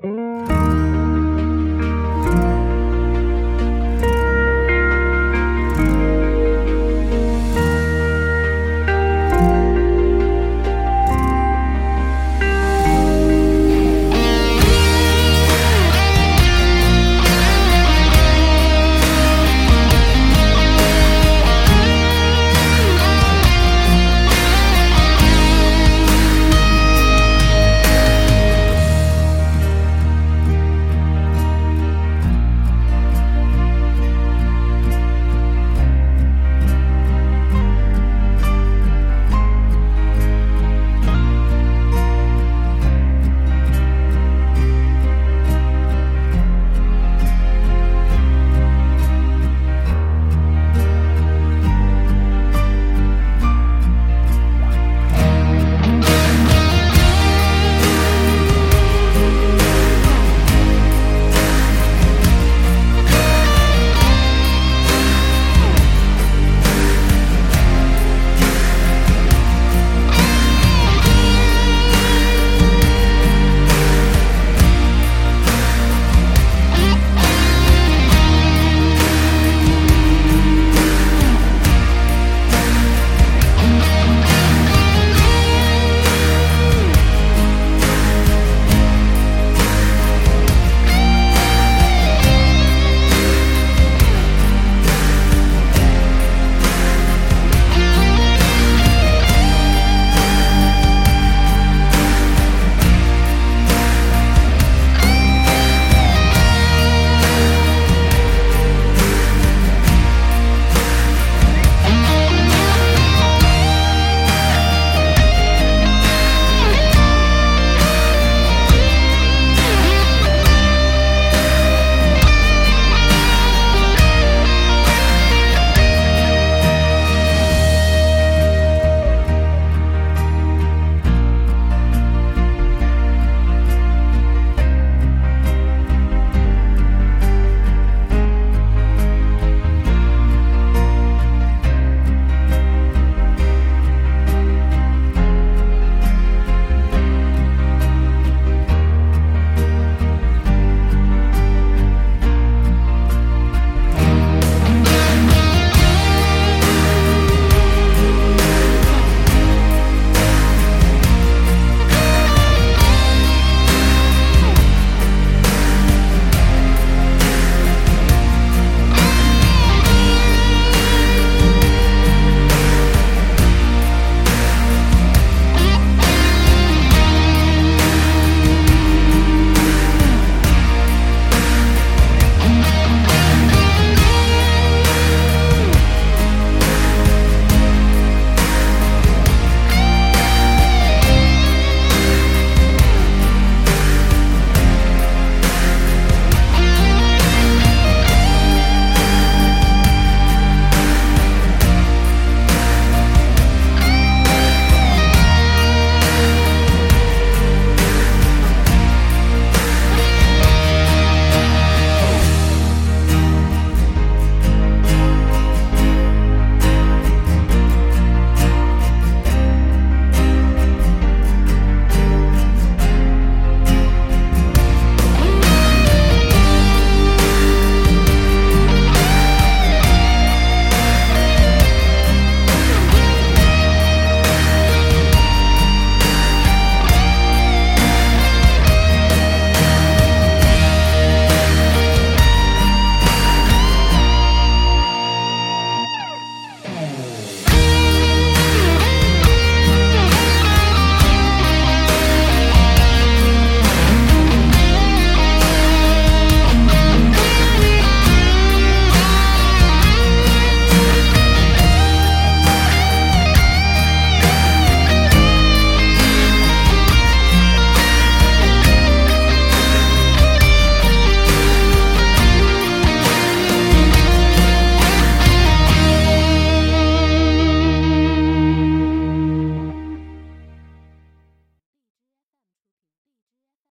Música